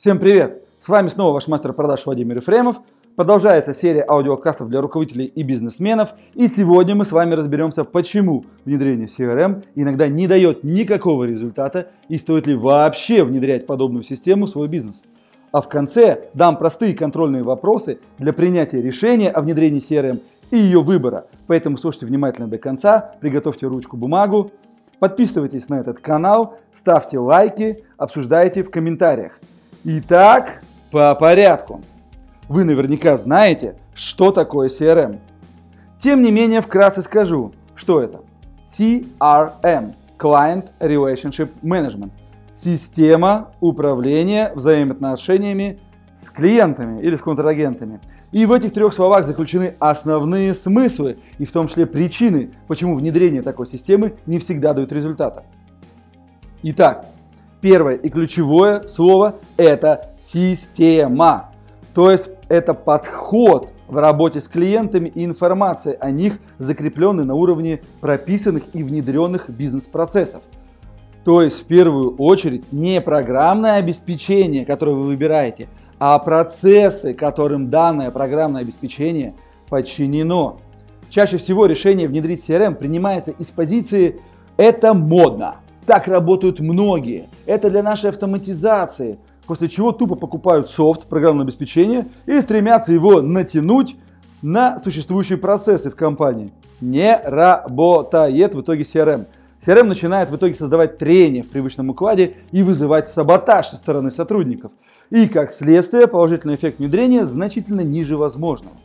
Всем привет! С вами снова ваш мастер продаж Владимир Ефремов. Продолжается серия аудиокастов для руководителей и бизнесменов. И сегодня мы с вами разберемся, почему внедрение CRM иногда не дает никакого результата и стоит ли вообще внедрять подобную систему в свой бизнес. А в конце дам простые контрольные вопросы для принятия решения о внедрении CRM и ее выбора. Поэтому слушайте внимательно до конца, приготовьте ручку, бумагу, подписывайтесь на этот канал, ставьте лайки, обсуждайте в комментариях. Итак, по порядку. Вы наверняка знаете, что такое CRM. Тем не менее, вкратце скажу, что это. CRM – Client Relationship Management – система управления взаимоотношениями с клиентами или с контрагентами. И в этих трех словах заключены основные смыслы и в том числе причины, почему внедрение такой системы не всегда дает результата. Итак, первое и ключевое слово – это система. То есть это подход в работе с клиентами и информация о них, закрепленный на уровне прописанных и внедренных бизнес-процессов – то есть в первую очередь не программное обеспечение, которое вы выбираете, а процессы, которым данное программное обеспечение подчинено. Чаще всего решение внедрить CRM принимается из позиции «это модно». Так работают многие. Это для нашей автоматизации. После чего тупо покупают софт, программное обеспечение и стремятся его натянуть на существующие процессы в компании. Не работает в итоге CRM. CRM начинает в итоге создавать трение в привычном укладе и вызывать саботаж со стороны сотрудников. И как следствие положительный эффект внедрения значительно ниже возможного.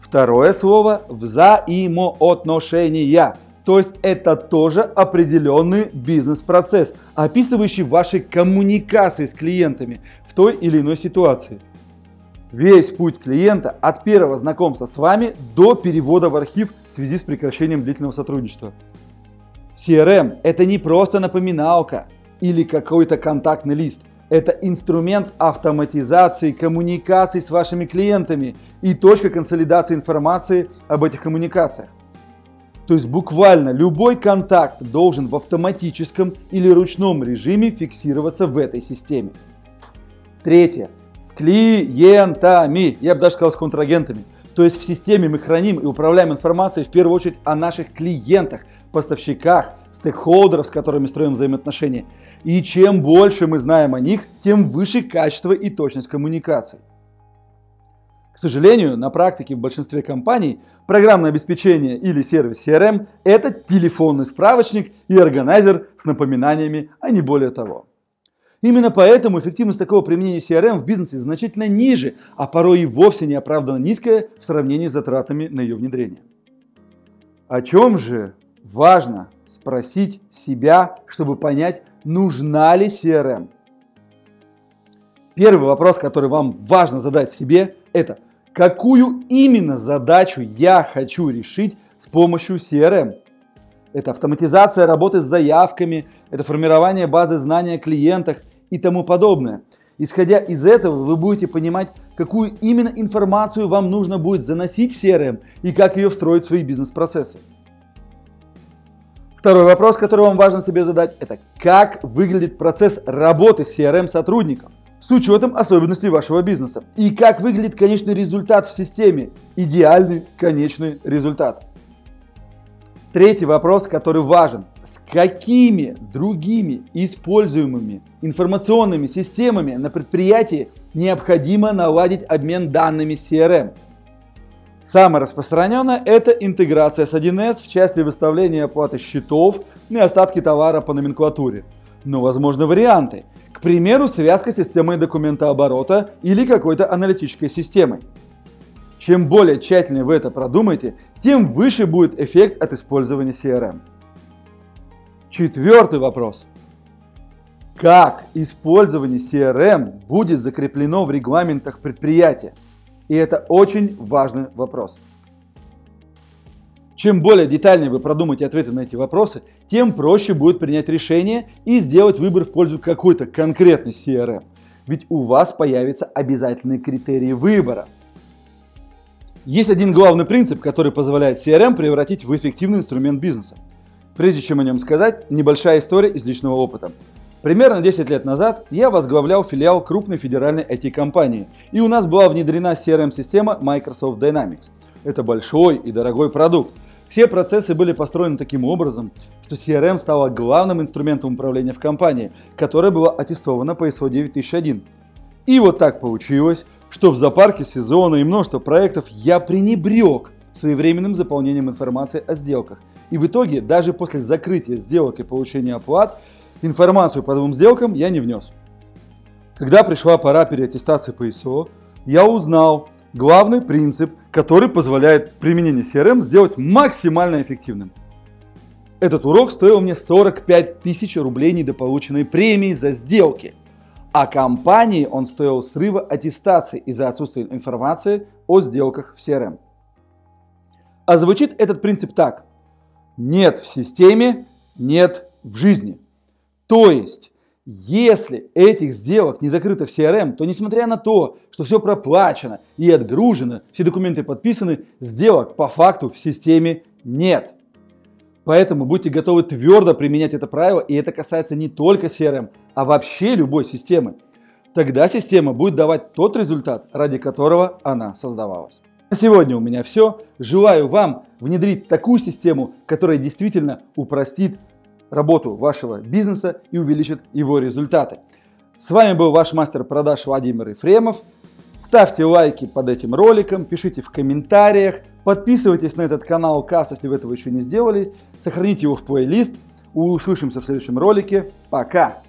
Второе слово – взаимоотношения. То есть это тоже определенный бизнес-процесс, описывающий ваши коммуникации с клиентами в той или иной ситуации. Весь путь клиента от первого знакомства с вами до перевода в архив в связи с прекращением длительного сотрудничества. CRM – это не просто напоминалка или какой-то контактный лист. Это инструмент автоматизации коммуникаций с вашими клиентами и точка консолидации информации об этих коммуникациях. То есть буквально любой контакт должен в автоматическом или ручном режиме фиксироваться в этой системе. Третье. С клиентами, я бы даже сказал с контрагентами. То есть в системе мы храним и управляем информацией в первую очередь о наших клиентах, поставщиках, стейкхолдеров, с которыми строим взаимоотношения. И чем больше мы знаем о них, тем выше качество и точность коммуникаций. К сожалению, на практике в большинстве компаний программное обеспечение или сервис CRM – это телефонный справочник и органайзер с напоминаниями, а не более того. Именно поэтому эффективность такого применения CRM в бизнесе значительно ниже, а порой и вовсе неоправданно низкая в сравнении с затратами на ее внедрение. О чем же важно спросить себя, чтобы понять, нужна ли CRM? Первый вопрос, который вам важно задать себе, это какую именно задачу я хочу решить с помощью CRM? Это автоматизация работы с заявками, это формирование базы знаний о клиентах и тому подобное. Исходя из этого, вы будете понимать, какую именно информацию вам нужно будет заносить в CRM и как ее встроить в свои бизнес-процессы. Второй вопрос, который вам важно себе задать, это как выглядит процесс работы CRM сотрудников с учетом особенностей вашего бизнеса и как выглядит конечный результат в системе, идеальный конечный результат. Третий вопрос, который важен. С какими другими используемыми информационными системами на предприятии необходимо наладить обмен данными CRM? Самое распространенное – это интеграция с 1С в части выставления оплаты счетов и остатки товара по номенклатуре. Но возможны варианты. Примеру, связка с системой документооборота или какой-то аналитической системой. Чем более тщательно вы это продумаете, тем выше будет эффект от использования CRM. Четвертый вопрос. Как использование CRM будет закреплено в регламентах предприятия? И это очень важный вопрос. Чем более детальнее вы продумаете ответы на эти вопросы, тем проще будет принять решение и сделать выбор в пользу какой-то конкретной CRM. Ведь у вас появятся обязательные критерии выбора – есть один главный принцип, который позволяет CRM превратить в эффективный инструмент бизнеса. Прежде чем о нем сказать, небольшая история из личного опыта. Примерно 10 лет назад я возглавлял филиал крупной федеральной IT-компании, и у нас была внедрена CRM-система Microsoft Dynamics. Это большой и дорогой продукт. Все процессы были построены таким образом, что CRM стала главным инструментом управления в компании, которая была аттестована по ISO 9001. И вот так получилось, что в зоопарке сезона и множество проектов я пренебрег своевременным заполнением информации о сделках. И в итоге, даже после закрытия сделок и получения оплат, информацию по двум сделкам я не внес. Когда пришла пора переаттестации по ИСО, я узнал главный принцип, который позволяет применение CRM сделать максимально эффективным. Этот урок стоил мне 45 тысяч рублей недополученной премии за сделки. А компании он стоил срыва аттестации из-за отсутствия информации о сделках в CRM. А звучит этот принцип так. Нет в системе, нет в жизни. То есть, если этих сделок не закрыто в CRM, то несмотря на то, что все проплачено и отгружено, все документы подписаны, сделок по факту в системе нет. Поэтому будьте готовы твердо применять это правило, и это касается не только CRM, а вообще любой системы. Тогда система будет давать тот результат, ради которого она создавалась. На сегодня у меня все. Желаю вам внедрить такую систему, которая действительно упростит работу вашего бизнеса и увеличит его результаты. С вами был ваш мастер продаж Владимир Ефремов. Ставьте лайки под этим роликом, пишите в комментариях, подписывайтесь на этот канал Касс, если вы этого еще не сделали, сохраните его в плейлист. Услышимся в следующем ролике. Пока!